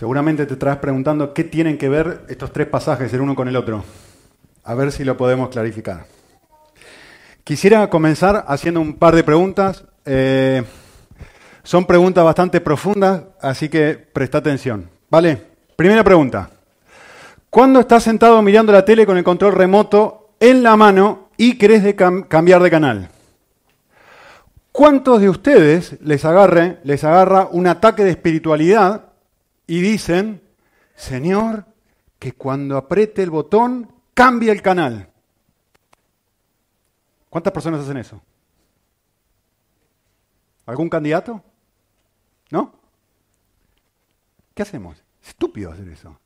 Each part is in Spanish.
Seguramente te estarás preguntando qué tienen que ver estos tres pasajes el uno con el otro. A ver si lo podemos clarificar. Quisiera comenzar haciendo un par de preguntas. Eh, son preguntas bastante profundas, así que presta atención. ¿Vale? Primera pregunta. ¿Cuándo estás sentado mirando la tele con el control remoto en la mano y querés cambiar de canal? ¿Cuántos de ustedes les, agarre, les agarra un ataque de espiritualidad y dicen, Señor, que cuando apriete el botón cambie el canal? ¿Cuántas personas hacen eso? ¿Algún candidato? ¿No? ¿Qué hacemos? Es estúpido hacer eso.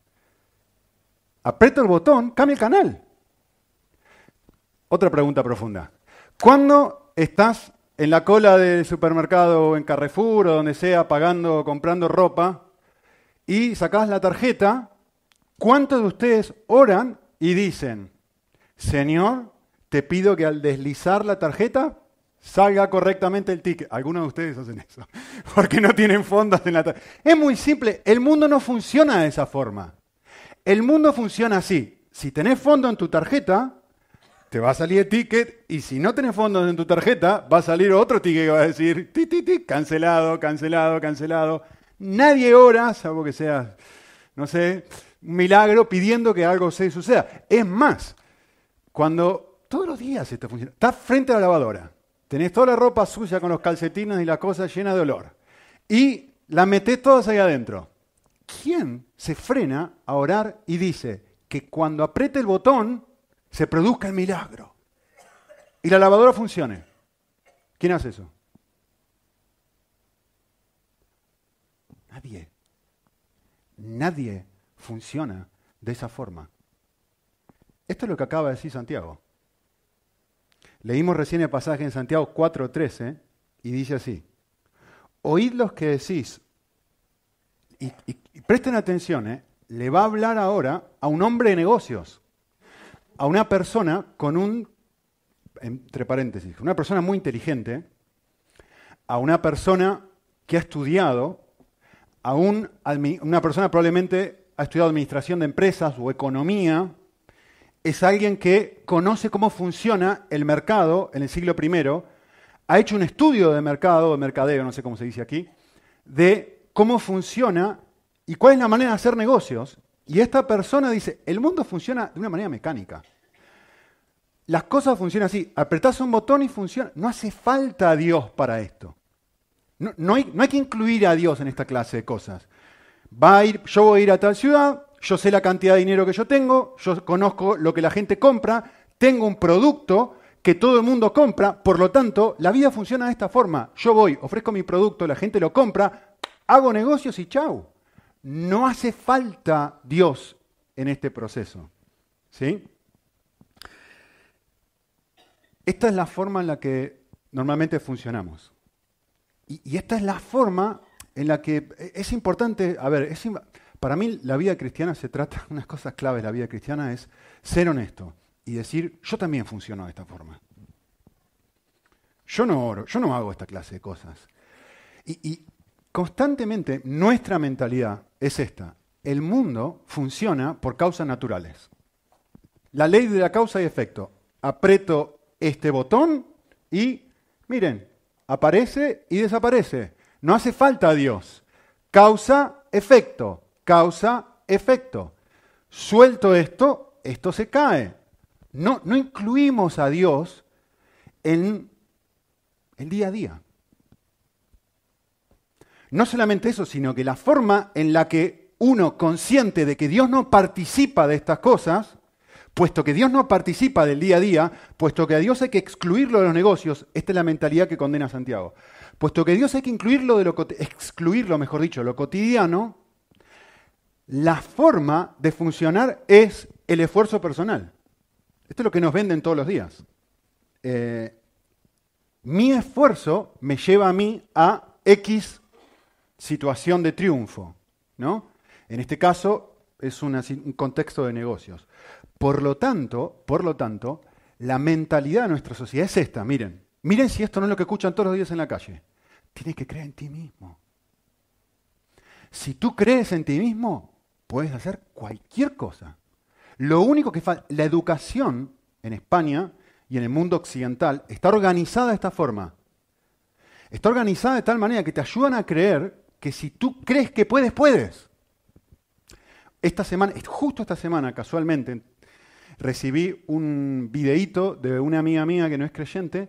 Aprieto el botón, cambia el canal. Otra pregunta profunda. ¿Cuándo estás en la cola del supermercado o en Carrefour o donde sea pagando comprando ropa y sacás la tarjeta, ¿cuántos de ustedes oran y dicen, Señor, te pido que al deslizar la tarjeta salga correctamente el ticket? Algunos de ustedes hacen eso, porque no tienen fondos en la tarjeta. Es muy simple, el mundo no funciona de esa forma. El mundo funciona así. Si tenés fondo en tu tarjeta, te va a salir el ticket y si no tenés fondos en tu tarjeta, va a salir otro ticket que va a decir, cancelado, cancelado, cancelado. Nadie ora, salvo que sea, no sé, un milagro pidiendo que algo se suceda. Es más, cuando todos los días esto funciona, estás frente a la lavadora, tenés toda la ropa sucia con los calcetines y la cosa llena de olor, y la metés todas ahí adentro. ¿Quién se frena a orar y dice que cuando apriete el botón, se produzca el milagro y la lavadora funcione. ¿Quién hace eso? Nadie. Nadie funciona de esa forma. Esto es lo que acaba de decir Santiago. Leímos recién el pasaje en Santiago 4:13 y dice así, oíd los que decís, y, presten atención, ¿eh? le va a hablar ahora a un hombre de negocios a una persona con un, entre paréntesis, una persona muy inteligente, a una persona que ha estudiado, a una persona probablemente ha estudiado administración de empresas o economía, es alguien que conoce cómo funciona el mercado en el siglo I, ha hecho un estudio de mercado, de mercadeo, no sé cómo se dice aquí, de cómo funciona y cuál es la manera de hacer negocios. Y esta persona dice, el mundo funciona de una manera mecánica. Las cosas funcionan así. Apretás un botón y funciona. No hace falta Dios para esto. No, hay, que incluir a Dios en esta clase de cosas. Va a ir, yo voy a ir a tal ciudad, yo sé la cantidad de dinero que yo tengo, yo conozco lo que la gente compra, tengo un producto que todo el mundo compra, por lo tanto, la vida funciona de esta forma. Yo voy, ofrezco mi producto, la gente lo compra, hago negocios y chau. No hace falta Dios en este proceso. ¿Sí? Esta es la forma en la que normalmente funcionamos. Y, esta es la forma en la que es importante, a ver, para mí la vida cristiana se trata, unas cosas claves de la vida cristiana es ser honesto y decir, yo también funciono de esta forma. Yo no oro, yo no hago esta clase de cosas. y constantemente nuestra mentalidad es esta. El mundo funciona por causas naturales. La ley de la causa y efecto. Aprieto este botón y, miren, aparece y desaparece. No hace falta a Dios. Causa, efecto. Causa, efecto. Suelto esto, esto se cae. No, no incluimos a Dios en el día a día. No solamente eso, sino que la forma en la que uno consciente de que Dios no participa de estas cosas, puesto que Dios no participa del día a día, puesto que a Dios hay que excluirlo de los negocios, esta es la mentalidad que condena Santiago. Puesto que Dios hay que incluirlo de lo excluirlo, mejor dicho, lo cotidiano, la forma de funcionar es el esfuerzo personal. Esto es lo que nos venden todos los días. Eh, mi esfuerzo me lleva a mí a X situación de triunfo, ¿no? En este caso es un contexto de negocios. Por lo tanto, por lo tanto, la mentalidad de nuestra sociedad es esta, miren. Miren si esto no es lo que escuchan todos los días en la calle. Tienes que creer en ti mismo. Si tú crees en ti mismo, puedes hacer cualquier cosa. Lo único que falta, la educación en España y en el mundo occidental está organizada de esta forma. Está organizada de tal manera que te ayudan a creer que si tú crees que puedes, puedes. Esta semana, justo esta semana, casualmente, recibí un videíto de una amiga mía que no es creyente,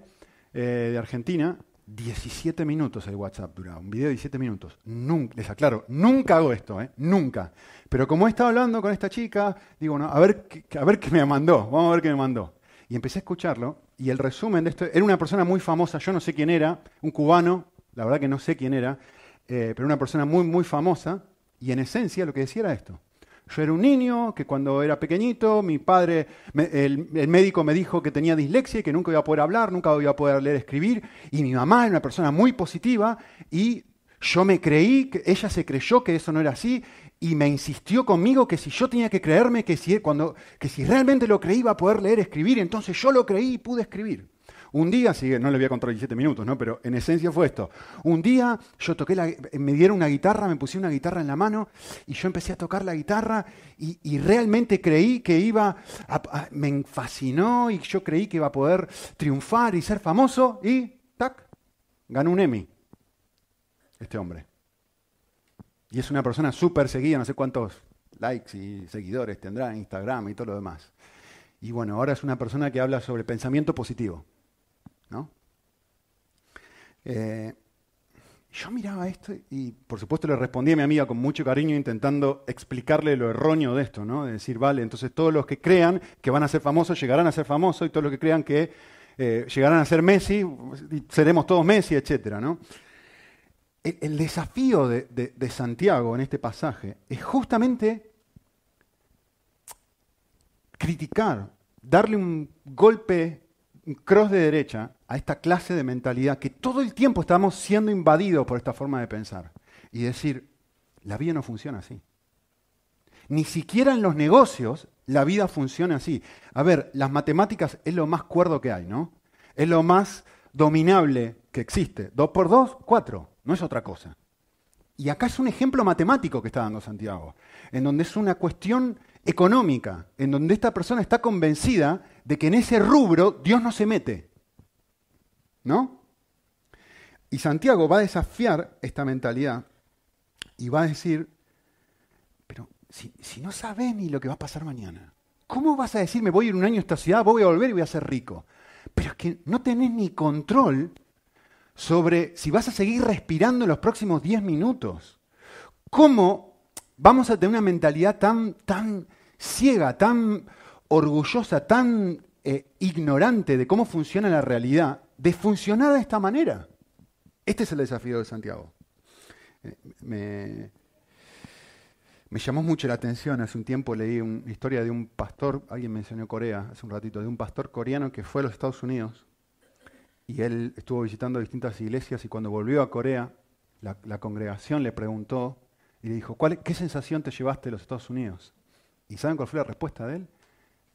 eh, de Argentina, 17 minutos el WhatsApp duraba, un video de 17 minutos. Nunca, les aclaro, nunca hago esto, ¿eh? nunca. Pero como he estado hablando con esta chica, digo, no, a ver, a ver qué me mandó, vamos a ver qué me mandó. Y empecé a escucharlo, y el resumen de esto, era una persona muy famosa, yo no sé quién era, un cubano, la verdad que no sé quién era, eh, pero una persona muy, muy famosa, y en esencia lo que decía era esto. Yo era un niño que cuando era pequeñito, mi padre, el, médico me dijo que tenía dislexia y que nunca iba a poder hablar, nunca iba a poder leer, escribir, y mi mamá era una persona muy positiva, y yo me creí, que ella se creyó que eso no era así, y me insistió conmigo que si yo tenía que creerme, que si, cuando, que si realmente lo creí iba a poder leer, escribir, entonces yo lo creí y pude escribir. Un día, sí, no le voy a contar 17 minutos, ¿no? pero en esencia fue esto. Un día yo toqué la, me dieron una guitarra, me pusieron una guitarra en la mano y yo empecé a tocar la guitarra y, realmente creí que iba, me fascinó y yo creí que iba a poder triunfar y ser famoso y, tac, ganó un Emmy este hombre. Y es una persona súper seguida, no sé cuántos likes y seguidores tendrá en Instagram y todo lo demás. Y bueno, ahora es una persona que habla sobre pensamiento positivo. ¿No? Eh, yo miraba esto y por supuesto le respondí a mi amiga con mucho cariño intentando explicarle lo erróneo de esto, ¿no? De decir, vale, entonces todos los que crean que van a ser famosos llegarán a ser famosos y todos los que crean que eh, llegarán a ser Messi, seremos todos Messi, etc. ¿no? El, desafío de, de Santiago en este pasaje es justamente criticar, darle un golpe cross de derecha a esta clase de mentalidad que todo el tiempo estamos siendo invadidos por esta forma de pensar y decir, la vida no funciona así. Ni siquiera en los negocios la vida funciona así. A ver, las matemáticas es lo más cuerdo que hay, ¿no? Es lo más dominable que existe. Dos por dos, cuatro. No es otra cosa. Y acá es un ejemplo matemático que está dando Santiago, en donde es una cuestión económica, en donde esta persona está convencida de que en ese rubro Dios no se mete. ¿No? Y Santiago va a desafiar esta mentalidad y va a decir, pero si, no sabes ni lo que va a pasar mañana, ¿cómo vas a decir, me voy a ir un año a esta ciudad, voy a volver y voy a ser rico? Pero es que no tenés ni control sobre si vas a seguir respirando en los próximos 10 minutos. ¿Cómo vamos a tener una mentalidad tan, tan ciega, tan orgullosa, tan eh, ignorante de cómo funciona la realidad, de funcionar de esta manera. Este es el desafío de Santiago. Eh, me, llamó mucho la atención, hace un tiempo leí una historia de un pastor, alguien mencionó Corea hace un ratito, de un pastor coreano que fue a los Estados Unidos y él estuvo visitando distintas iglesias y cuando volvió a Corea, la, la congregación le preguntó y le dijo, ¿cuál, ¿qué sensación te llevaste de los Estados Unidos? ¿Y saben cuál fue la respuesta de él?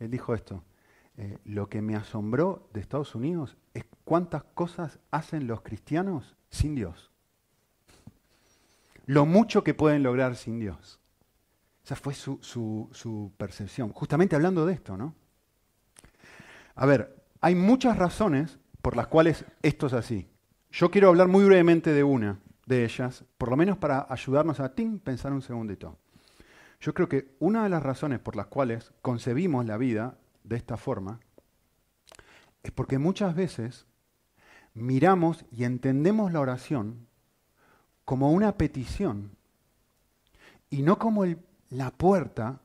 Él dijo esto, eh, lo que me asombró de Estados Unidos es cuántas cosas hacen los cristianos sin Dios. Lo mucho que pueden lograr sin Dios. Esa fue su, percepción. Justamente hablando de esto, ¿no? A ver, hay muchas razones por las cuales esto es así. Yo quiero hablar muy brevemente de una de ellas, por lo menos para ayudarnos a ti pensar un segundito. Yo creo que una de las razones por las cuales concebimos la vida de esta forma es porque muchas veces miramos y entendemos la oración como una petición y no como la puerta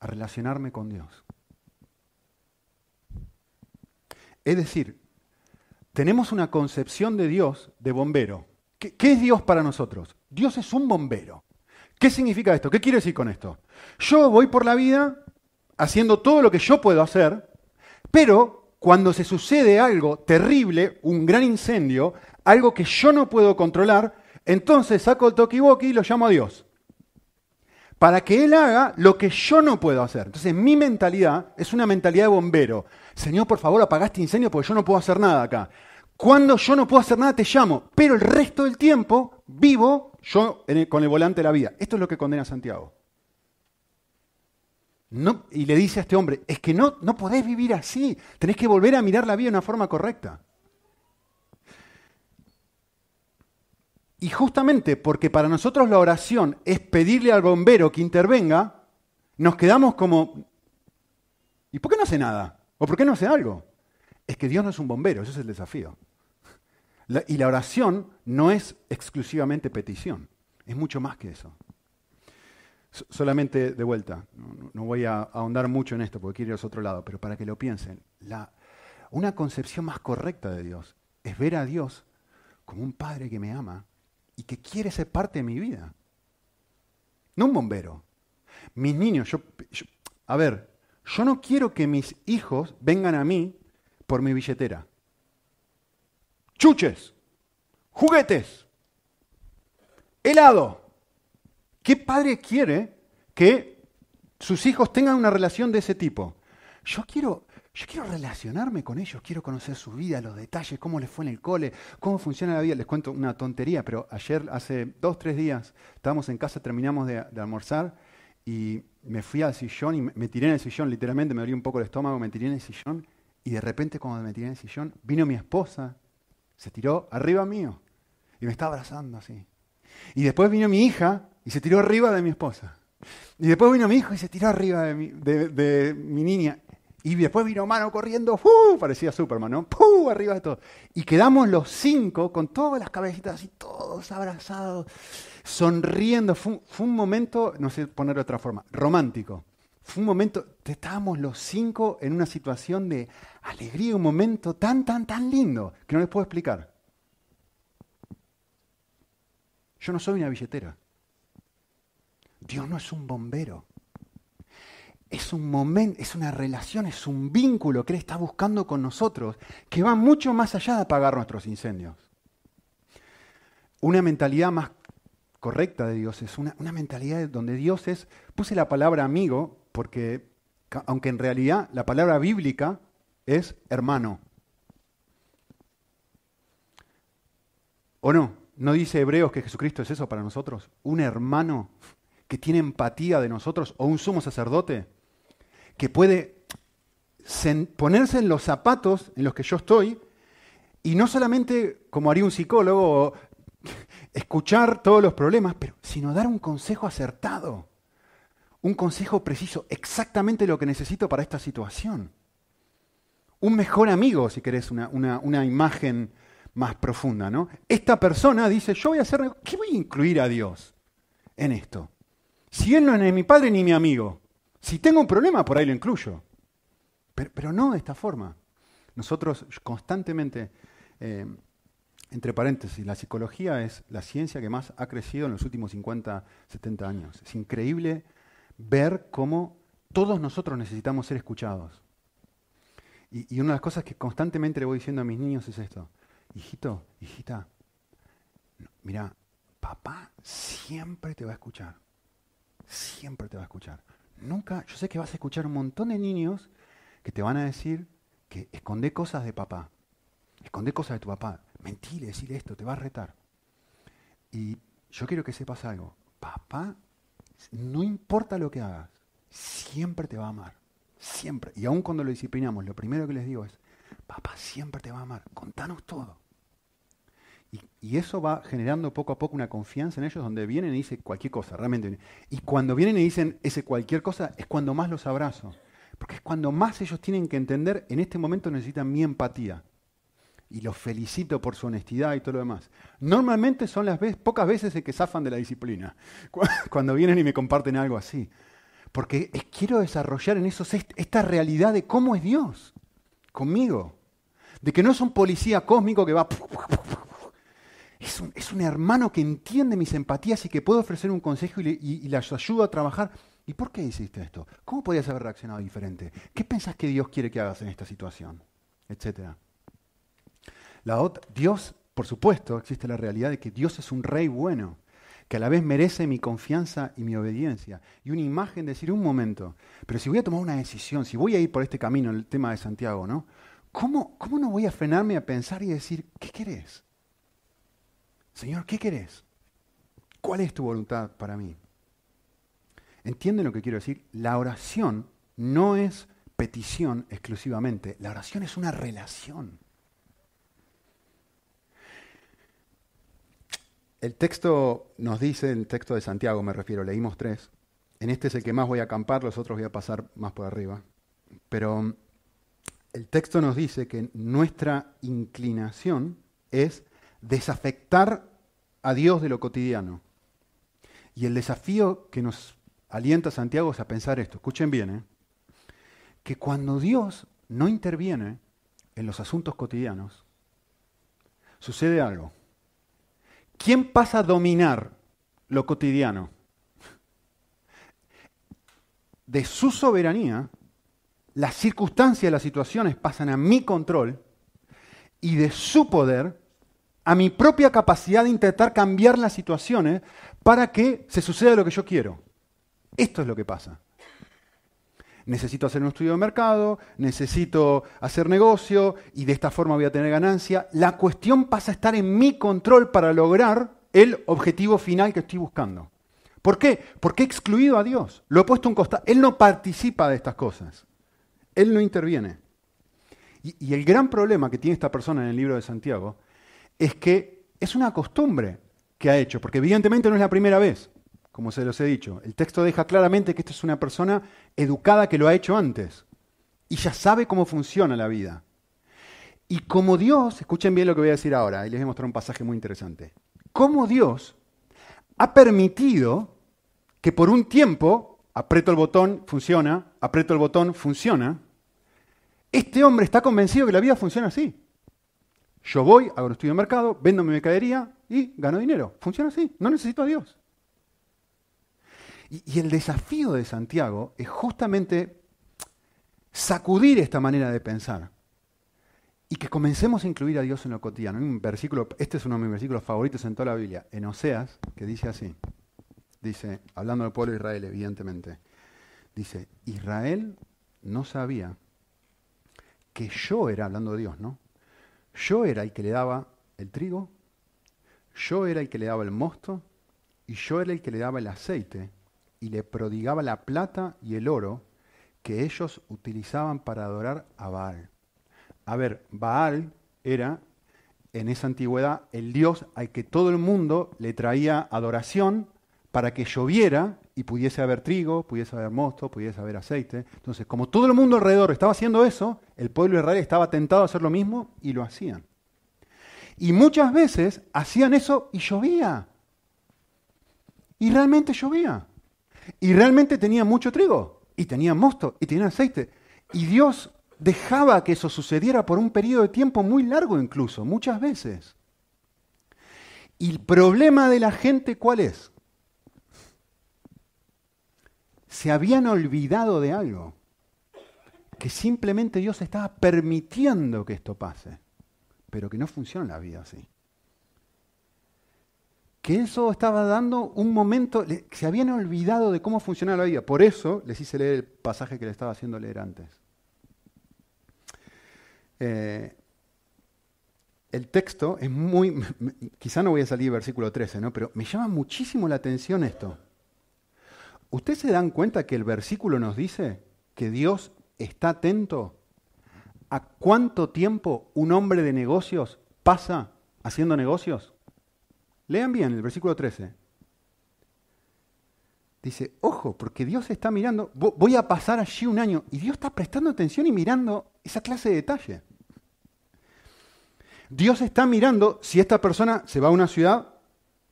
a relacionarme con Dios. Es decir, tenemos una concepción de Dios de bombero. ¿Qué, ¿Qué, es Dios para nosotros? Dios es un bombero. ¿Qué significa esto? ¿Qué quiere decir con esto? Yo voy por la vida haciendo todo lo que yo puedo hacer, pero cuando se sucede algo terrible, un gran incendio, algo que yo no puedo controlar, entonces saco el tokiwoki y lo llamo a Dios. Para que Él haga lo que yo no puedo hacer. Entonces mi mentalidad es una mentalidad de bombero. Señor, por favor, apaga este incendio porque yo no puedo hacer nada acá. Cuando yo no puedo hacer nada, te llamo. Pero el resto del tiempo vivo yo con el volante de la vida. Esto es lo que condena Santiago. No, y le dice a este hombre, es que no, no podés vivir así, tenés que volver a mirar la vida de una forma correcta. Y justamente porque para nosotros la oración es pedirle al bombero que intervenga, nos quedamos como, ¿y por qué no hace nada? ¿O por qué no hace algo? Es que Dios no es un bombero, ese es el desafío. Y la oración no es exclusivamente petición, es mucho más que eso. solamente de vuelta, no, voy a ahondar mucho en esto porque quiero ir a otro lado, pero para que lo piensen, una concepción más correcta de Dios es ver a Dios como un padre que me ama y que quiere ser parte de mi vida. No un bombero. Mis niños, yo, a ver, yo no quiero que mis hijos vengan a mí por mi billetera. Chuches, juguetes, helado. ¿Qué padre quiere que sus hijos tengan una relación de ese tipo? Yo quiero yo quiero relacionarme con ellos, quiero conocer su vida, los detalles, cómo les fue en el cole, cómo funciona la vida. Les cuento una tontería, pero ayer, hace dos, tres días, estábamos en casa, terminamos de, almorzar y me fui al sillón y me, tiré en el sillón, literalmente me abrió un poco el estómago, me tiré en el sillón y de repente cuando me tiré en el sillón, vino mi esposa, se tiró arriba mío y me estaba abrazando así. Y después vino mi hija y se tiró arriba de mi esposa. Y después vino mi hijo y se tiró arriba de mi, de mi niña. Y después vino mano corriendo, ¡fu! parecía Superman, ¿no? ¡Pu! Arriba de todo. Y quedamos los cinco con todas las cabecitas así, todos abrazados, sonriendo. Fue, un momento, no sé ponerlo de otra forma, romántico. Fue un momento, estábamos los cinco en una situación de alegría, un momento tan, tan, tan lindo que no les puedo explicar. Yo no soy una billetera. Dios no es un bombero es un momento, es una relación, es un vínculo que Él está buscando con nosotros, que va mucho más allá de apagar nuestros incendios. Una mentalidad más correcta de Dios es una, mentalidad donde Dios es, puse la palabra amigo, porque aunque en realidad la palabra bíblica es hermano. ¿O no? ¿No dice Hebreos que Jesucristo es eso para nosotros? ¿Un hermano que tiene empatía de nosotros o un sumo sacerdote? que puede ponerse en los zapatos en los que yo estoy y no solamente como haría un psicólogo, escuchar todos los problemas, pero, sino dar un consejo acertado, un consejo preciso, exactamente lo que necesito para esta situación. Un mejor amigo, si querés, una, una imagen más profunda, ¿no? Esta persona dice, yo voy a hacer, ¿qué voy a incluir a Dios en esto? Si Él no es mi padre ni mi amigo, si tengo un problema, por ahí lo incluyo. Pero, no de esta forma. Nosotros constantemente, eh, entre paréntesis, la psicología es la ciencia que más ha crecido en los últimos 50, 70 años. Es increíble ver cómo todos nosotros necesitamos ser escuchados. Y, una de las cosas que constantemente le voy diciendo a mis niños es esto. Hijito, hijita, mira, papá siempre te va a escuchar. Siempre te va a escuchar. Nunca, yo sé que vas a escuchar un montón de niños que te van a decir que esconde cosas de papá, esconde cosas de tu papá, mentile, decirle esto, te va a retar. Y yo quiero que sepas algo, papá, no importa lo que hagas, siempre te va a amar, siempre. Y aun cuando lo disciplinamos, lo primero que les digo es, papá siempre te va a amar, contanos todo. Y, eso va generando poco a poco una confianza en ellos donde vienen y dicen cualquier cosa, realmente. Y cuando vienen y dicen ese cualquier cosa es cuando más los abrazo. Porque es cuando más ellos tienen que entender, en este momento necesitan mi empatía. Y los felicito por su honestidad y todo lo demás. Normalmente son las pocas veces en que zafan de la disciplina. Cuando vienen y me comparten algo así. Porque quiero desarrollar en eso esta realidad de cómo es Dios conmigo. De que no es un policía cósmico que va es un, hermano que entiende mis empatías y que puede ofrecer un consejo y, y, les ayuda a trabajar. ¿Y por qué hiciste esto? ¿Cómo podías haber reaccionado diferente? ¿Qué pensás que Dios quiere que hagas en esta situación? Etcétera. Dios, por supuesto, existe la realidad de que Dios es un rey bueno, que a la vez merece mi confianza y mi obediencia. Y una imagen de decir, un momento, pero si voy a tomar una decisión, si voy a ir por este camino, el tema de Santiago, ¿no? ¿Cómo, cómo no voy a frenarme a pensar y decir, ¿qué querés? Señor, ¿qué querés? ¿Cuál es tu voluntad para mí? ¿Entienden lo que quiero decir? La oración no es petición exclusivamente, la oración es una relación. El texto nos dice, el texto de Santiago me refiero, leímos tres, en este es el que más voy a acampar, los otros voy a pasar más por arriba, pero el texto nos dice que nuestra inclinación es desafectar a Dios de lo cotidiano. Y el desafío que nos alienta Santiago es a pensar esto, escuchen bien, ¿eh? que cuando Dios no interviene en los asuntos cotidianos, sucede algo. ¿Quién pasa a dominar lo cotidiano? De su soberanía, las circunstancias, las situaciones pasan a mi control y de su poder a mi propia capacidad de intentar cambiar las situaciones para que se suceda lo que yo quiero. Esto es lo que pasa. Necesito hacer un estudio de mercado, necesito hacer negocio y de esta forma voy a tener ganancia. La cuestión pasa a estar en mi control para lograr el objetivo final que estoy buscando. ¿Por qué? Porque he excluido a Dios. Lo he puesto un costado. Él no participa de estas cosas. Él no interviene. Y el gran problema que tiene esta persona en el libro de Santiago es que es una costumbre que ha hecho, porque evidentemente no es la primera vez, como se los he dicho. El texto deja claramente que esta es una persona educada que lo ha hecho antes y ya sabe cómo funciona la vida. Y como Dios, escuchen bien lo que voy a decir ahora, y les voy a mostrar un pasaje muy interesante. Como Dios ha permitido que por un tiempo, aprieto el botón, funciona, aprieto el botón, funciona, este hombre está convencido que la vida funciona así. Yo voy, hago un estudio de mercado, vendo mi mercadería y gano dinero. Funciona así, no necesito a Dios. Y, el desafío de Santiago es justamente sacudir esta manera de pensar y que comencemos a incluir a Dios en lo cotidiano. Un versículo, este es uno de mis versículos favoritos en toda la Biblia, en Oseas, que dice así. Dice, hablando del pueblo de Israel, evidentemente, dice, Israel no sabía que yo era, hablando de Dios, ¿no? Yo era el que le daba el trigo, yo era el que le daba el mosto, y yo era el que le daba el aceite, y le prodigaba la plata y el oro que ellos utilizaban para adorar a Baal. A ver, Baal era en esa antigüedad el dios al que todo el mundo le traía adoración para que lloviera y pudiese haber trigo, pudiese haber mosto, pudiese haber aceite. Entonces, como todo el mundo alrededor estaba haciendo eso, el pueblo de Israel estaba tentado a hacer lo mismo y lo hacían. Y muchas veces hacían eso y llovía. Y realmente llovía. Y realmente tenía mucho trigo. Y tenía mosto. Y tenía aceite. Y Dios dejaba que eso sucediera por un periodo de tiempo muy largo incluso, muchas veces. ¿Y el problema de la gente cuál es? Se habían olvidado de algo, que simplemente Dios estaba permitiendo que esto pase, pero que no funciona la vida así. Que eso estaba dando un momento, se habían olvidado de cómo funcionaba la vida. Por eso les hice leer el pasaje que le estaba haciendo leer antes. Eh, el texto es muy, quizá no voy a salir versículo 13, ¿no? pero me llama muchísimo la atención esto. ¿Ustedes se dan cuenta que el versículo nos dice que Dios está atento a cuánto tiempo un hombre de negocios pasa haciendo negocios? Lean bien el versículo 13. Dice, ojo, porque Dios está mirando, voy a pasar allí un año, y Dios está prestando atención y mirando esa clase de detalle. Dios está mirando si esta persona se va a una ciudad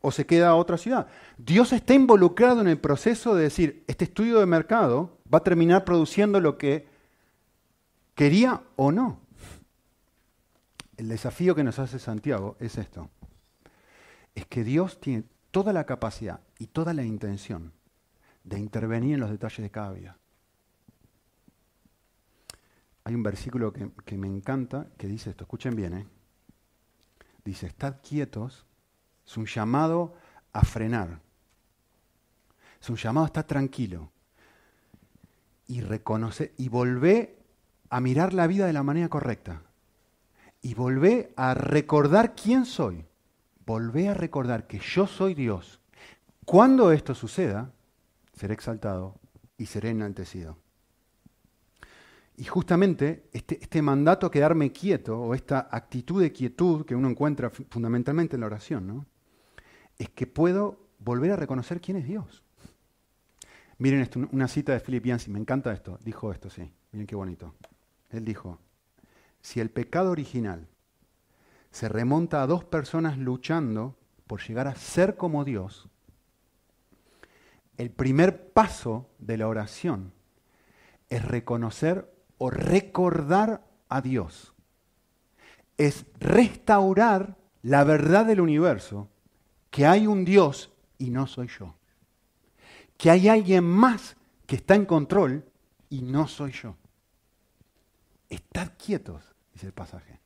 o se queda a otra ciudad. Dios está involucrado en el proceso de decir, este estudio de mercado va a terminar produciendo lo que quería o no. El desafío que nos hace Santiago es esto. Es que Dios tiene toda la capacidad y toda la intención de intervenir en los detalles de cada vida. Hay un versículo que, me encanta que dice esto, escuchen bien, ¿eh? dice, estad quietos, es un llamado a frenar. Es un llamado a estar tranquilo. Y reconocer, y volver a mirar la vida de la manera correcta. Y volver a recordar quién soy. Volver a recordar que yo soy Dios, Cuando esto suceda, seré exaltado y seré enaltecido. Y justamente este, este, mandato a quedarme quieto, o esta actitud de quietud que uno encuentra fundamentalmente en la oración, ¿no? es que puedo volver a reconocer quién es Dios. Miren una cita de Philip Yancey, me encanta esto, dijo esto, sí, miren qué bonito. Él dijo, si el pecado original se remonta a dos personas luchando por llegar a ser como Dios, el primer paso de la oración es reconocer o recordar a Dios. Es restaurar la verdad del universo, que hay un Dios y no soy yo. Que hay alguien más que está en control y no soy yo. Estad quietos, dice el pasaje.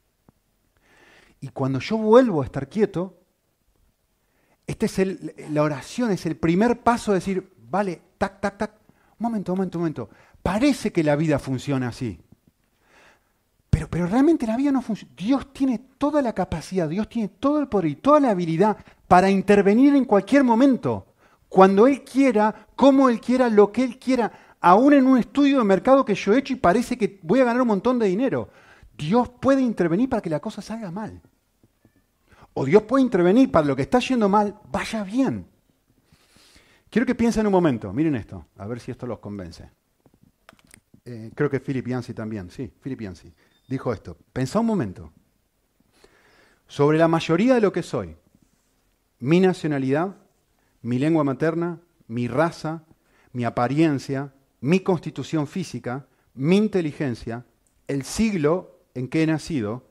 Y cuando yo vuelvo a estar quieto, esta es la oración, es el primer paso de decir, vale, tac, tac, tac, un momento, un momento, un momento. Parece que la vida funciona así. Pero, pero realmente la vida no funciona. Dios tiene toda la capacidad, Dios tiene todo el poder y toda la habilidad para intervenir en cualquier momento. Cuando Él quiera, como Él quiera, lo que Él quiera. Aún en un estudio de mercado que yo he hecho y parece que voy a ganar un montón de dinero. Dios puede intervenir para que la cosa salga mal. O Dios puede intervenir para lo que está yendo mal, vaya bien. Quiero que piensen un momento, miren esto, a ver si esto los convence. Eh, creo que Philip Yancey también, sí, Philip Yancey, dijo esto. Pensá un momento. Sobre la mayoría de lo que soy, mi nacionalidad, mi lengua materna, mi raza, mi apariencia, mi constitución física, mi inteligencia, el siglo en que he nacido,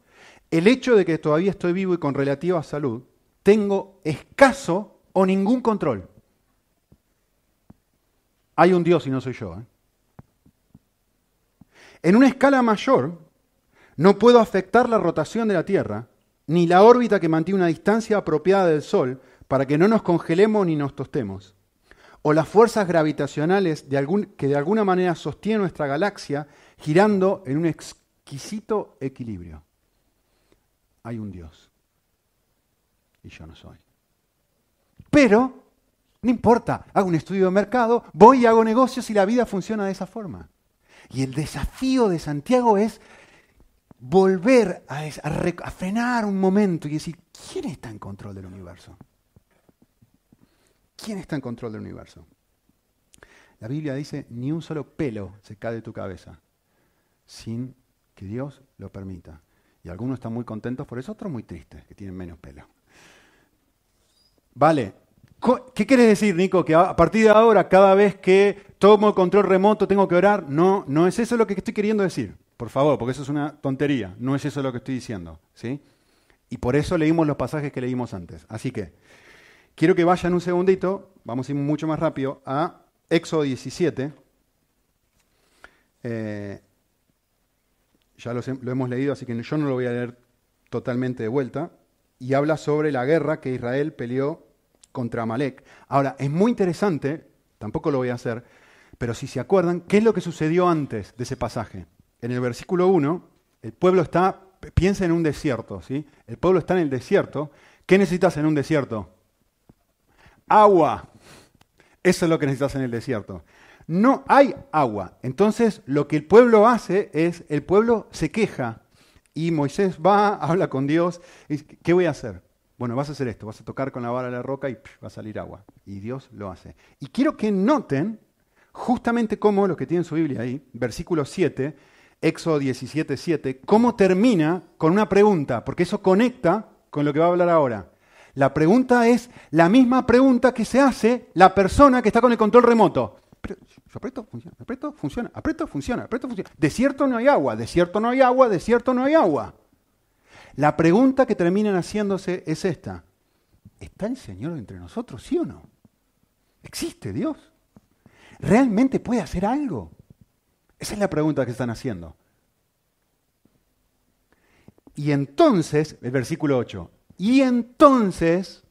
el hecho de que todavía estoy vivo y con relativa salud, tengo escaso o ningún control. Hay un Dios y no soy yo. ¿eh? En una escala mayor, no puedo afectar la rotación de la Tierra, ni la órbita que mantiene una distancia apropiada del Sol para que no nos congelemos ni nos tostemos, o las fuerzas gravitacionales que de alguna manera sostienen nuestra galaxia girando en un exquisito equilibrio. Hay un Dios y yo no soy. Pero, no importa, hago un estudio de mercado, voy y hago negocios y la vida funciona de esa forma. Y el desafío de Santiago es volver a, a, frenar un momento y decir, ¿quién está en control del universo? ¿Quién está en control del universo? La Biblia dice, ni un solo pelo se cae de tu cabeza sin que Dios lo permita. Y algunos están muy contentos por eso, otros muy tristes, que tienen menos pelo. Vale, ¿qué quieres decir, Nico? Que a partir de ahora, cada vez que tomo el control remoto, tengo que orar. No, no es eso lo que estoy queriendo decir. Por favor, porque eso es una tontería. No es eso lo que estoy diciendo. ¿sí? Y por eso leímos los pasajes que leímos antes. Así que, quiero que vayan un segundito, vamos a ir mucho más rápido, a Éxodo 17. Eh, ya lo, hemos leído, así que yo no lo voy a leer totalmente de vuelta, y habla sobre la guerra que Israel peleó contra Amalek. Ahora, es muy interesante, tampoco lo voy a hacer, pero si se acuerdan, ¿qué es lo que sucedió antes de ese pasaje? En el versículo 1, el pueblo está, piensa en un desierto, ¿sí? El pueblo está en el desierto. ¿Qué necesitas en un desierto? Agua. Eso es lo que necesitas en el desierto no hay agua. Entonces lo que el pueblo hace es, el pueblo se queja y Moisés va, habla con Dios, y dice, ¿qué voy a hacer? Bueno, vas a hacer esto, vas a tocar con la vara la roca y va a salir agua. Y Dios lo hace. Y quiero que noten justamente cómo, los que tienen su Biblia ahí, versículo 7, Éxodo 17, 7, cómo termina con una pregunta, porque eso conecta con lo que va a hablar ahora. La pregunta es la misma pregunta que se hace la persona que está con el control remoto. Yo aprieto, funciona, aprieto, funciona, aprieto, funciona, aprieto, funciona. Desierto no hay agua, desierto no hay agua, desierto no hay agua. La pregunta que terminan haciéndose es esta. ¿Está el Señor entre nosotros, sí o no? ¿Existe Dios? ¿Realmente puede hacer algo? Esa es la pregunta que están haciendo. Y entonces, el versículo 8, y entonces,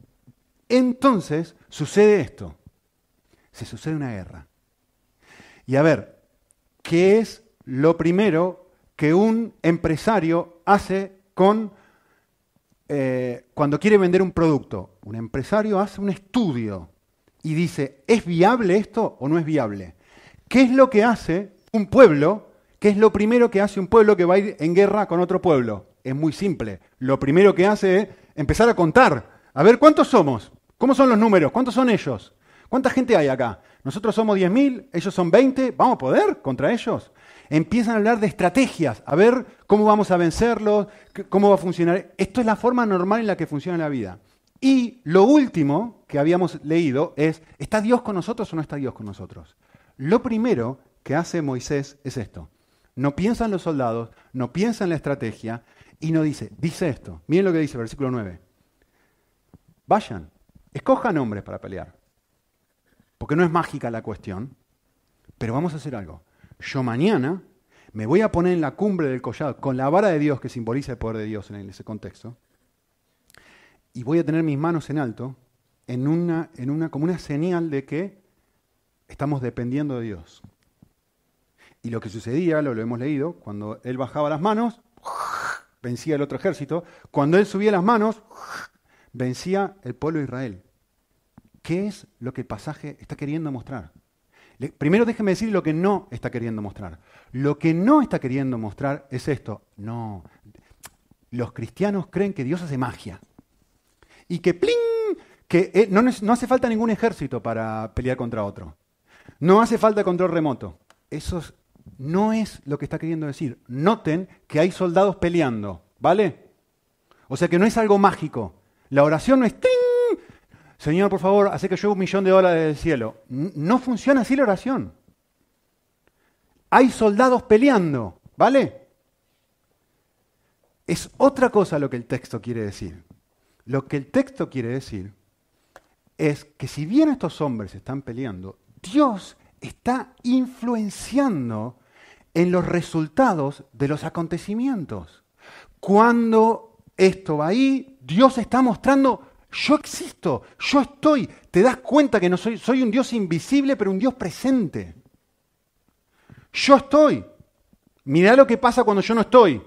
entonces sucede esto. Se sucede una guerra. Y a ver, ¿qué es lo primero que un empresario hace con eh, cuando quiere vender un producto? Un empresario hace un estudio y dice, ¿es viable esto o no es viable? ¿Qué es lo que hace un pueblo? ¿Qué es lo primero que hace un pueblo que va a ir en guerra con otro pueblo? Es muy simple. Lo primero que hace es empezar a contar. A ver, ¿cuántos somos? ¿Cómo son los números? ¿Cuántos son ellos? ¿Cuánta gente hay acá? Nosotros somos 10.000, ellos son 20, ¿vamos a poder contra ellos? Empiezan a hablar de estrategias, a ver cómo vamos a vencerlos, cómo va a funcionar. Esto es la forma normal en la que funciona la vida. Y lo último que habíamos leído es, ¿está Dios con nosotros o no está Dios con nosotros? Lo primero que hace Moisés es esto. No piensa en los soldados, no piensa en la estrategia y no dice, dice esto. Miren lo que dice versículo 9. Vayan, escojan hombres para pelear. Porque no es mágica la cuestión, pero vamos a hacer algo. Yo mañana me voy a poner en la cumbre del collado con la vara de Dios que simboliza el poder de Dios en ese contexto y voy a tener mis manos en alto en una, como una señal de que estamos dependiendo de Dios. Y lo que sucedía, lo, lo hemos leído, cuando él bajaba las manos, vencía el otro ejército. Cuando él subía las manos, vencía el pueblo de Israel. ¿Qué es lo que el pasaje está queriendo mostrar? Primero déjeme decir lo que no está queriendo mostrar. Lo que no está queriendo mostrar es esto. No, los cristianos creen que Dios hace magia y que ¡pling! que eh, no, hace falta ningún ejército para pelear contra otro. No hace falta control remoto. Eso no es lo que está queriendo decir. Noten que hay soldados peleando, ¿vale? O sea que no es algo mágico. La oración no es ¡ting! Señor, por favor, hace que yo un millón de dólares del cielo. No funciona así la oración. Hay soldados peleando, ¿vale? Es otra cosa lo que el texto quiere decir. Lo que el texto quiere decir es que si bien estos hombres están peleando, Dios está influenciando en los resultados de los acontecimientos. Cuando esto va ahí, Dios está mostrando, yo existo, yo estoy. Te das cuenta que no soy, un Dios invisible, pero un Dios presente. Yo estoy. Mirá lo que pasa cuando yo no estoy.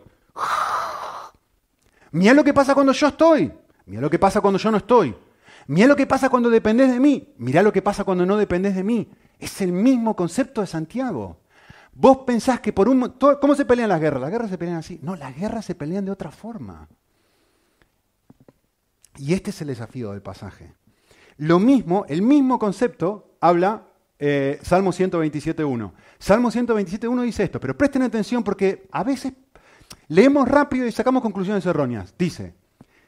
Mirá lo que pasa cuando yo estoy. Mira lo que pasa cuando yo no estoy. Mira lo que pasa cuando dependés de mí. Mira lo que pasa cuando no dependés de mí. Es el mismo concepto de Santiago. Vos pensás que por un... ¿Cómo se pelean las guerras? Las guerras se pelean así. No, las guerras se pelean de otra forma. Y este es el desafío del pasaje. Lo mismo, el mismo concepto habla eh, Salmo 127.1. Salmo 127.1 dice esto, pero presten atención porque a veces leemos rápido y sacamos conclusiones erróneas. Dice,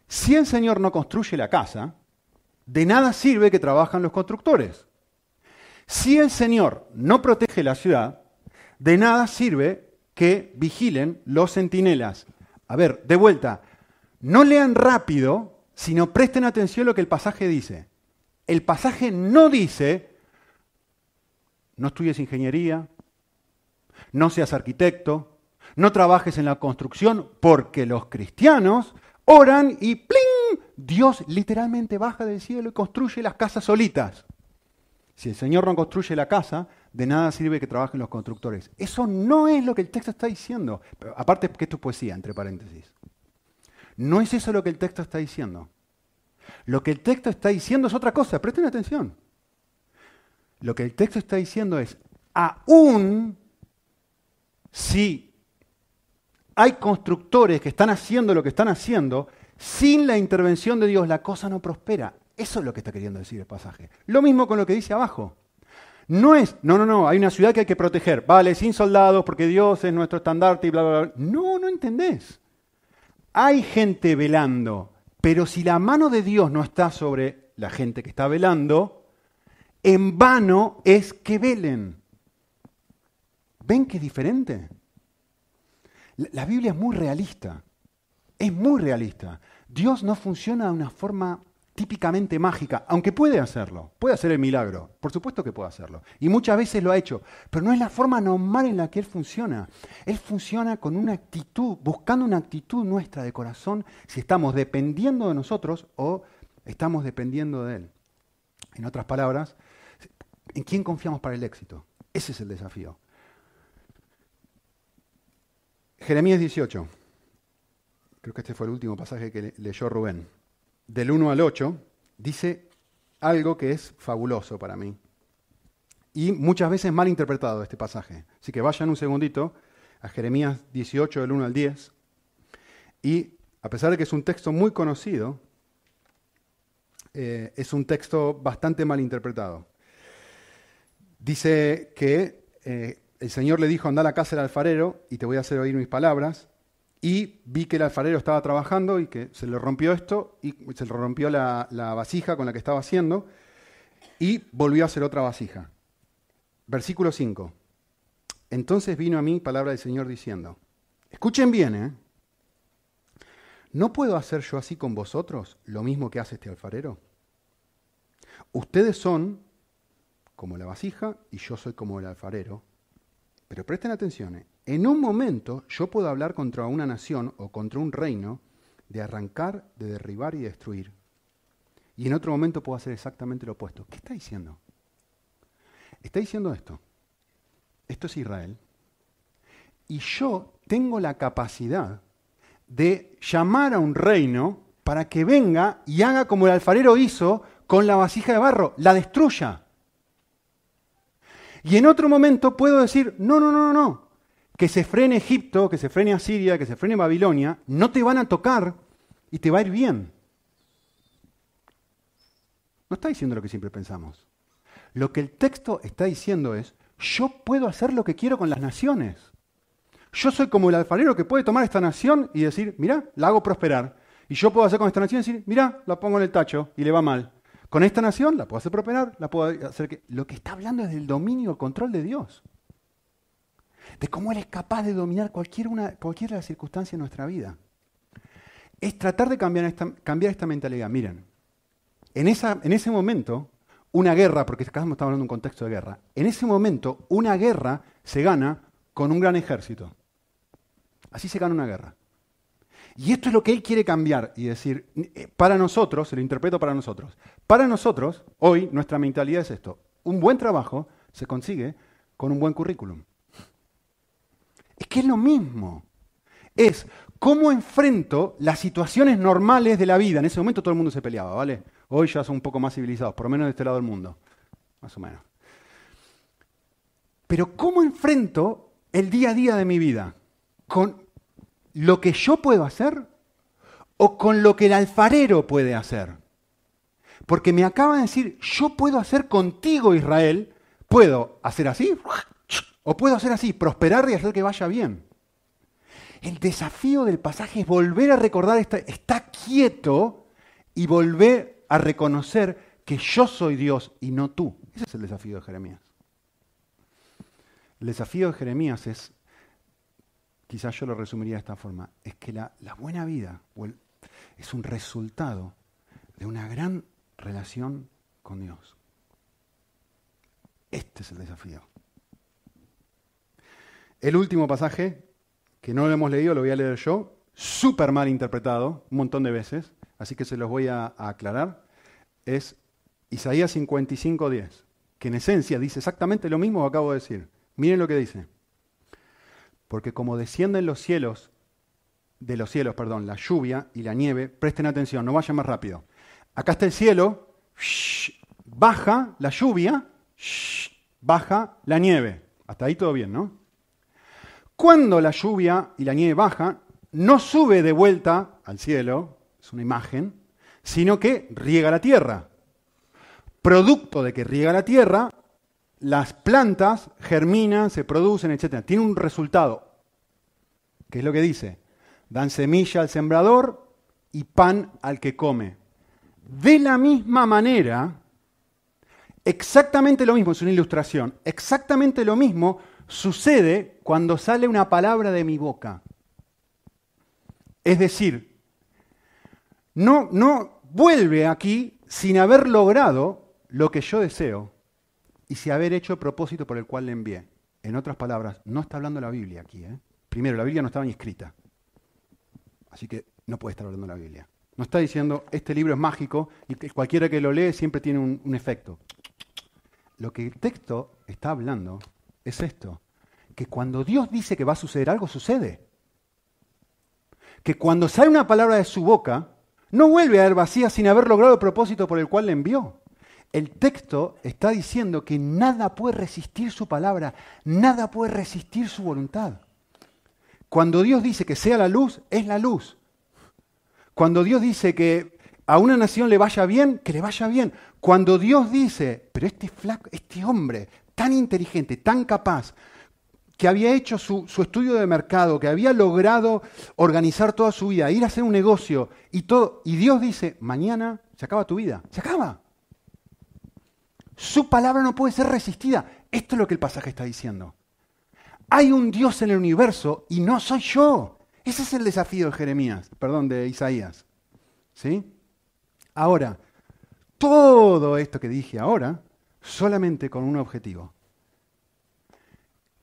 si el Señor no construye la casa, de nada sirve que trabajan los constructores. Si el Señor no protege la ciudad, de nada sirve que vigilen los centinelas. A ver, de vuelta, no lean rápido, sino presten atención a lo que el pasaje dice. El pasaje no dice, no estudies ingeniería, no seas arquitecto, no trabajes en la construcción, porque los cristianos oran y ¡pling! Dios literalmente baja del cielo y construye las casas solitas. Si el Señor no construye la casa, de nada sirve que trabajen los constructores. Eso no es lo que el texto está diciendo. aparte que esto es poesía, entre paréntesis. No es eso lo que el texto está diciendo. Lo que el texto está diciendo es otra cosa, presten atención. Lo que el texto está diciendo es, aún si hay constructores que están haciendo lo que están haciendo, sin la intervención de Dios la cosa no prospera. Eso es lo que está queriendo decir el pasaje. Lo mismo con lo que dice abajo. No es, no, no, no, hay una ciudad que hay que proteger. Vale, sin soldados porque Dios es nuestro estandarte y bla, bla, bla. No, no entendés. Hay gente velando, pero si la mano de Dios no está sobre la gente que está velando, en vano es que velen. ¿Ven qué es diferente? La Biblia es muy realista, es muy realista. Dios no funciona de una forma típicamente mágica, aunque puede hacerlo, puede hacer el milagro, por supuesto que puede hacerlo, y muchas veces lo ha hecho, pero no es la forma normal en la que Él funciona. Él funciona con una actitud, buscando una actitud nuestra de corazón, si estamos dependiendo de nosotros o estamos dependiendo de Él. En otras palabras, ¿en quién confiamos para el éxito? Ese es el desafío. Jeremías 18. Creo que este fue el último pasaje que leyó Rubén. Del 1 al 8 dice algo que es fabuloso para mí. Y muchas veces mal interpretado este pasaje. Así que vayan un segundito a Jeremías 18, del 1 al 10. Y a pesar de que es un texto muy conocido, eh, es un texto bastante mal interpretado. Dice que eh, el Señor le dijo, anda a la casa del alfarero y te voy a hacer oír mis palabras. Y vi que el alfarero estaba trabajando y que se le rompió esto y se le rompió la, vasija con la que estaba haciendo y volvió a hacer otra vasija. Versículo 5. Entonces vino a mí palabra del Señor diciendo, escuchen bien, ¿eh? ¿No puedo hacer yo así con vosotros lo mismo que hace este alfarero? Ustedes son como la vasija y yo soy como el alfarero. Pero presten atención, ¿eh? En un momento yo puedo hablar contra una nación o contra un reino de arrancar, de derribar y destruir. Y en otro momento puedo hacer exactamente lo opuesto. ¿Qué está diciendo? Está diciendo esto. Esto es Israel. Y yo tengo la capacidad de llamar a un reino para que venga y haga como el alfarero hizo con la vasija de barro, la destruya. Y en otro momento puedo decir, no, no, no, no, que se frene Egipto, que se frene Asiria, que se frene Babilonia, no te van a tocar y te va a ir bien. No está diciendo lo que siempre pensamos. Lo que el texto está diciendo es, yo puedo hacer lo que quiero con las naciones. Yo soy como el alfarero que puede tomar esta nación y decir, mira, la hago prosperar. Y yo puedo hacer con esta nación y decir, mira, la pongo en el tacho y le va mal. Con esta nación la puedo hacer prosperar, la puedo hacer que... Lo que está hablando es del dominio, el control de Dios. De cómo Él es capaz de dominar cualquier una, cualquiera de las circunstancias de nuestra vida. Es tratar de cambiar esta, cambiar esta mentalidad. Miren, en, esa, en ese momento, una guerra, porque acá estamos hablando de un contexto de guerra, en ese momento una guerra se gana con un gran ejército. Así se gana una guerra. Y esto es lo que él quiere cambiar y decir, eh, para nosotros, se lo interpreto para nosotros, para nosotros, hoy nuestra mentalidad es esto, un buen trabajo se consigue con un buen currículum. Es que es lo mismo. Es cómo enfrento las situaciones normales de la vida. En ese momento todo el mundo se peleaba, ¿vale? Hoy ya son un poco más civilizados, por lo menos de este lado del mundo. Más o menos. Pero ¿cómo enfrento el día a día de mi vida? ¿Con lo que yo puedo hacer o con lo que el alfarero puede hacer? Porque me acaba de decir, yo puedo hacer contigo, Israel, puedo hacer así o puedo hacer así, prosperar y hacer que vaya bien. El desafío del pasaje es volver a recordar, está, está quieto y volver a reconocer que yo soy Dios y no tú. Ese es el desafío de Jeremías. El desafío de Jeremías es quizás yo lo resumiría de esta forma, es que la, buena vida es un resultado de una gran relación con Dios. Este es el desafío. El último pasaje, que no lo hemos leído, lo voy a leer yo, súper mal interpretado, un montón de veces, así que se los voy a, aclarar, es Isaías 55, 10, que en esencia dice exactamente lo mismo que acabo de decir. Miren lo que dice. Porque como descienden los cielos, de los cielos, perdón, la lluvia y la nieve, presten atención, no vayan más rápido. Acá está el cielo, baja la lluvia, baja la nieve. Hasta ahí todo bien, ¿no? Cuando la lluvia y la nieve baja, no sube de vuelta al cielo, es una imagen, sino que riega la tierra. Producto de que riega la tierra, las plantas germinan, se producen, etc. Tiene un resultado. ¿Qué es lo que dice? Dan semilla al sembrador y pan al que come. De la misma manera, exactamente lo mismo, es una ilustración, exactamente lo mismo sucede cuando sale una palabra de mi boca. Es decir, no, no vuelve aquí sin haber logrado lo que yo deseo y si haber hecho el propósito por el cual le envié. En otras palabras, no está hablando la Biblia aquí. ¿eh? Primero, la Biblia no estaba ni escrita. Así que no puede estar hablando la Biblia. No está diciendo, este libro es mágico y cualquiera que lo lee siempre tiene un efecto. Lo que el texto está hablando es esto, que cuando Dios dice que va a suceder algo, sucede. Que cuando sale una palabra de su boca, no vuelve a ser vacía sin haber logrado el propósito por el cual le envió. el texto está diciendo que nada puede resistir su palabra, nada puede resistir su voluntad. Cuando Dios dice que sea la luz, es la luz. Cuando Dios dice que a una nación le vaya bien, que le vaya bien. Cuando Dios dice, pero este flaco, este hombre tan inteligente, tan capaz, que había hecho su, estudio de mercado, que había logrado organizar toda su vida, ir a hacer un negocio y todo, y Dios dice, mañana se acaba tu vida, se acaba. Su palabra no puede ser resistida. Esto es lo que el pasaje está diciendo. Hay un Dios en el universo y no soy yo. Ese es el desafío de Jeremías, perdón, de Isaías. ¿Sí? Ahora, todo esto que dije ahora, solamente con un objetivo.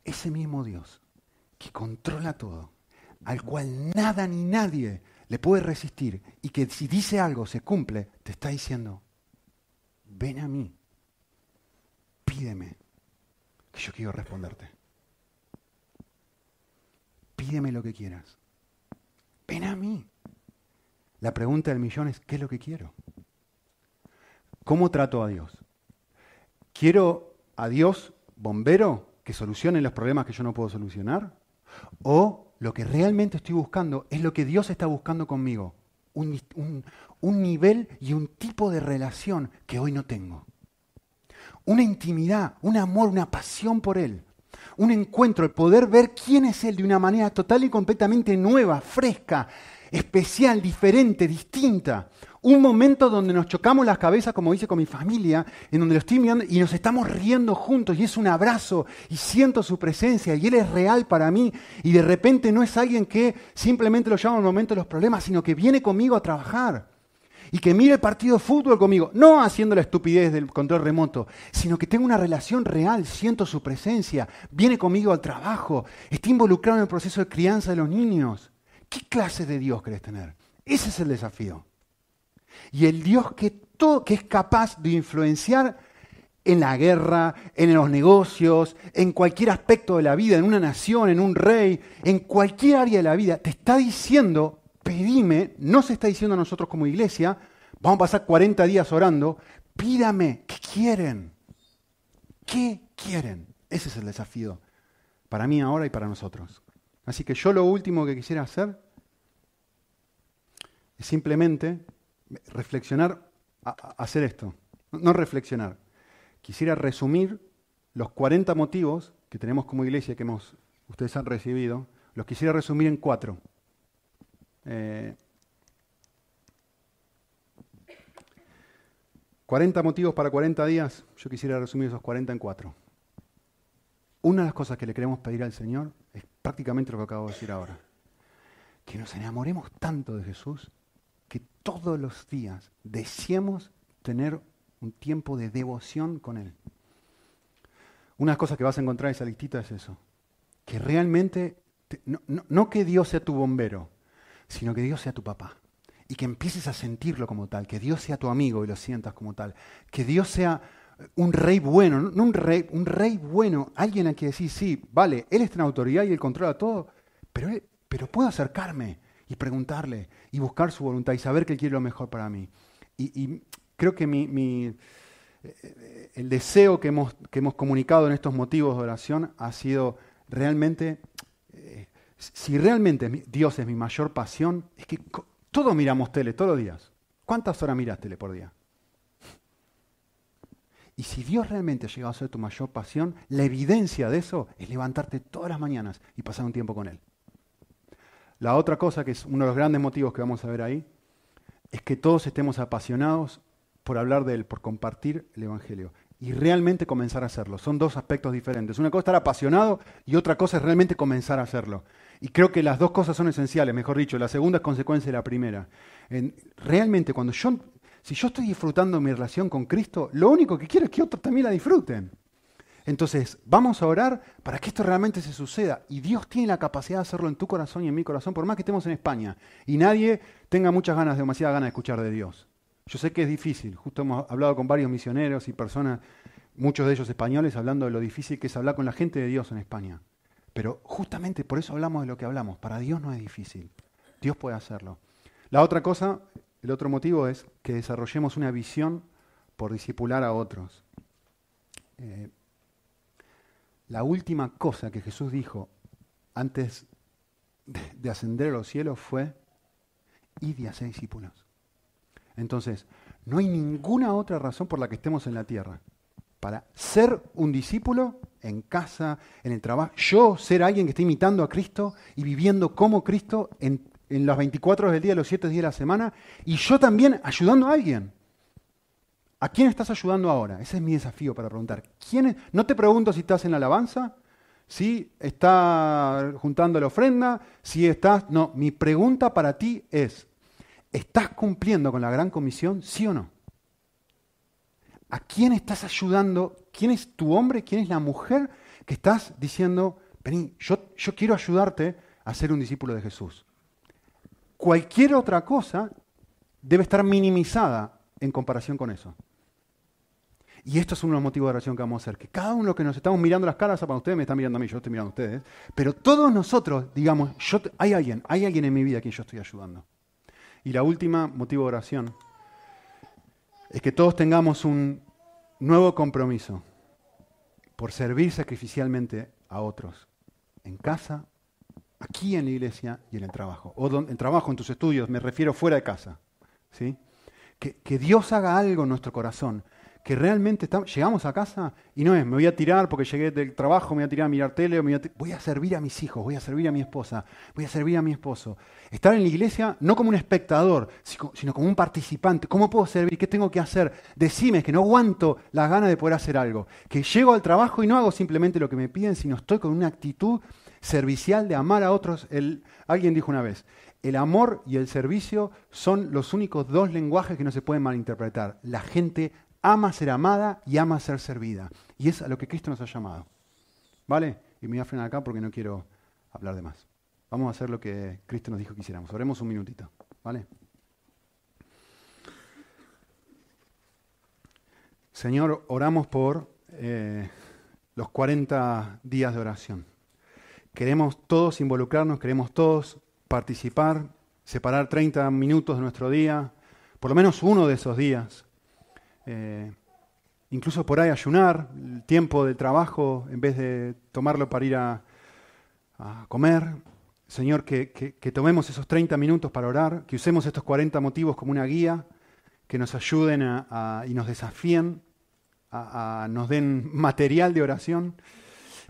Ese mismo Dios que controla todo, al cual nada ni nadie le puede resistir y que si dice algo se cumple, te está diciendo, ven a mí pídeme, que yo quiero responderte. Pídeme lo que quieras. Ven a mí. La pregunta del millón es, ¿qué es lo que quiero? ¿Cómo trato a Dios? ¿Quiero a Dios bombero que solucione los problemas que yo no puedo solucionar? ¿O lo que realmente estoy buscando es lo que Dios está buscando conmigo? Un, un nivel y un tipo de relación que hoy no tengo una intimidad, un amor, una pasión por Él. Un encuentro, el poder ver quién es Él de una manera total y completamente nueva, fresca, especial, diferente, distinta. Un momento donde nos chocamos las cabezas, como dice con mi familia, en donde lo estoy mirando y nos estamos riendo juntos y es un abrazo y siento su presencia y Él es real para mí y de repente no es alguien que simplemente lo llama el momento de los problemas, sino que viene conmigo a trabajar y que mire el partido de fútbol conmigo, no haciendo la estupidez del control remoto, sino que tenga una relación real, siento su presencia, viene conmigo al trabajo, está involucrado en el proceso de crianza de los niños. ¿Qué clase de Dios querés tener? Ese es el desafío. Y el Dios que, todo, que es capaz de influenciar en la guerra, en los negocios, en cualquier aspecto de la vida, en una nación, en un rey, en cualquier área de la vida, te está diciendo, pedime, no se está diciendo a nosotros como iglesia, vamos a pasar 40 días orando, pídame, ¿qué quieren? ¿Qué quieren? Ese es el desafío para mí ahora y para nosotros. Así que yo lo último que quisiera hacer es simplemente reflexionar, hacer esto, no reflexionar. Quisiera resumir los 40 motivos que tenemos como iglesia que hemos, ustedes han recibido, los quisiera resumir en cuatro. 40 eh, motivos para 40 días, yo quisiera resumir esos 40 en cuatro. Una de las cosas que le queremos pedir al Señor es prácticamente lo que acabo de decir ahora. Que nos enamoremos tanto de Jesús que todos los días deseemos tener un tiempo de devoción con Él. Una de las cosas que vas a encontrar en esa listita es eso. Que realmente, no que Dios sea tu bombero, sino que Dios sea tu papá. Y que empieces a sentirlo como tal, que Dios sea tu amigo y lo sientas como tal. Que Dios sea un rey bueno, no un rey, un rey bueno, alguien a quien decís, sí, vale, Él está en autoridad y Él controla todo, pero, pero puedo acercarme y preguntarle y buscar su voluntad y saber que Él quiere lo mejor para mí. Y, creo que mi, eh, el deseo que hemos, que hemos comunicado en estos motivos de oración ha sido realmente si realmente Dios es mi mayor pasión, es que todos miramos tele todos los días. ¿Cuántas horas miras tele por día? Y si Dios realmente ha llegado a ser tu mayor pasión, la evidencia de eso es levantarte todas las mañanas y pasar un tiempo con Él. La otra cosa, que es uno de los grandes motivos que vamos a ver ahí, es que todos estemos apasionados por hablar de Él, por compartir el Evangelio y realmente comenzar a hacerlo. Son dos aspectos diferentes. Una cosa es estar apasionado y otra cosa es realmente comenzar a hacerlo. Y creo que las dos cosas son esenciales, mejor dicho, la segunda es consecuencia de la primera. realmente cuando yo, si yo estoy disfrutando mi relación con Cristo, lo único que quiero es que otros también la disfruten. Entonces, vamos a orar para que esto realmente se suceda. Y Dios tiene la capacidad de hacerlo en tu corazón y en mi corazón, por más que estemos en España y nadie tenga muchas ganas, demasiadas ganas de escuchar de Dios. Yo sé que es difícil, justo hemos hablado con varios misioneros y personas, muchos de ellos españoles, hablando de lo difícil que es hablar con la gente de Dios en España. Pero justamente por eso hablamos de lo que hablamos. Para Dios no es difícil. Dios puede hacerlo. La otra cosa, el otro motivo es que desarrollemos una visión por discipular a otros. Eh, la última cosa que Jesús dijo antes de, ascender a los cielos fue, id y hacer discípulos. Entonces, no hay ninguna otra razón por la que estemos en la tierra. Para ser un discípulo en casa, en el trabajo, yo ser alguien que esté imitando a Cristo y viviendo como Cristo en, en las 24 horas del día, los 7 días de la semana, y yo también ayudando a alguien. ¿A quién estás ayudando ahora? Ese es mi desafío para preguntar. ¿Quién No te pregunto si estás en la alabanza, si estás juntando la ofrenda, si estás... No, mi pregunta para ti es, ¿estás cumpliendo con la gran comisión, sí o no? ¿A quién estás ayudando? ¿Quién es tu hombre? ¿Quién es la mujer que estás diciendo, vení, yo, yo quiero ayudarte a ser un discípulo de Jesús? Cualquier otra cosa debe estar minimizada en comparación con eso. Y esto es uno de los motivos de oración que vamos a hacer. Que cada uno que nos estamos mirando las caras, para ustedes me están mirando a mí, yo estoy mirando a ustedes, pero todos nosotros, digamos, yo, hay alguien, hay alguien en mi vida a quien yo estoy ayudando. Y la última motivo de oración es que todos tengamos un nuevo compromiso por servir sacrificialmente a otros, en casa, aquí en la iglesia y en el trabajo. O en trabajo, en tus estudios, me refiero fuera de casa. ¿sí? Que, que Dios haga algo en nuestro corazón que realmente llegamos a casa y no es, me voy a tirar porque llegué del trabajo, me voy a tirar a mirar tele, voy, a voy, a servir a mis hijos, voy a servir a mi esposa, voy a servir a mi esposo. Estar en la iglesia no como un espectador, sino como un participante. ¿Cómo puedo servir? ¿Qué tengo que hacer? Decime que no aguanto las ganas de poder hacer algo. Que llego al trabajo y no hago simplemente lo que me piden, sino estoy con una actitud servicial de amar a otros. Alguien dijo una vez, el amor y el servicio son los únicos dos lenguajes que no se pueden malinterpretar. La gente ama ser amada y ama ser servida. Y es a lo que Cristo nos ha llamado. ¿Vale? Y me voy a frenar acá porque no quiero hablar de más. Vamos a hacer lo que Cristo nos dijo que hiciéramos. Oremos un minutito. ¿Vale? Señor, oramos por eh, los 40 días de oración. Queremos todos involucrarnos, queremos todos participar, separar 30 minutos de nuestro día, por lo menos uno de esos días, eh, incluso por ahí ayunar, el tiempo de trabajo, en vez de tomarlo para ir a, comer. Señor, que, tomemos esos 30 minutos para orar, que usemos estos 40 motivos como una guía, que nos ayuden y nos desafíen, a, nos den material de oración.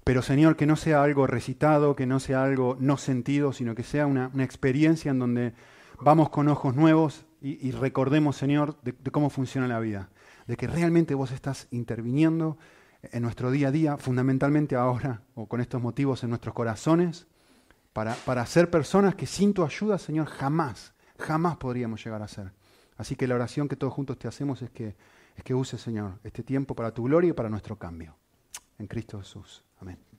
Pero Señor, que no sea algo recitado, que no sea algo no sentido, sino que sea una, experiencia en donde vamos con ojos nuevos y, recordemos, Señor, de cómo funciona la vida de que realmente vos estás interviniendo en nuestro día a día, fundamentalmente ahora, o con estos motivos en nuestros corazones, para, para ser personas que sin tu ayuda, Señor, jamás, jamás podríamos llegar a ser. Así que la oración que todos juntos te hacemos es que, es que uses, Señor, este tiempo para tu gloria y para nuestro cambio. En Cristo Jesús. Amén.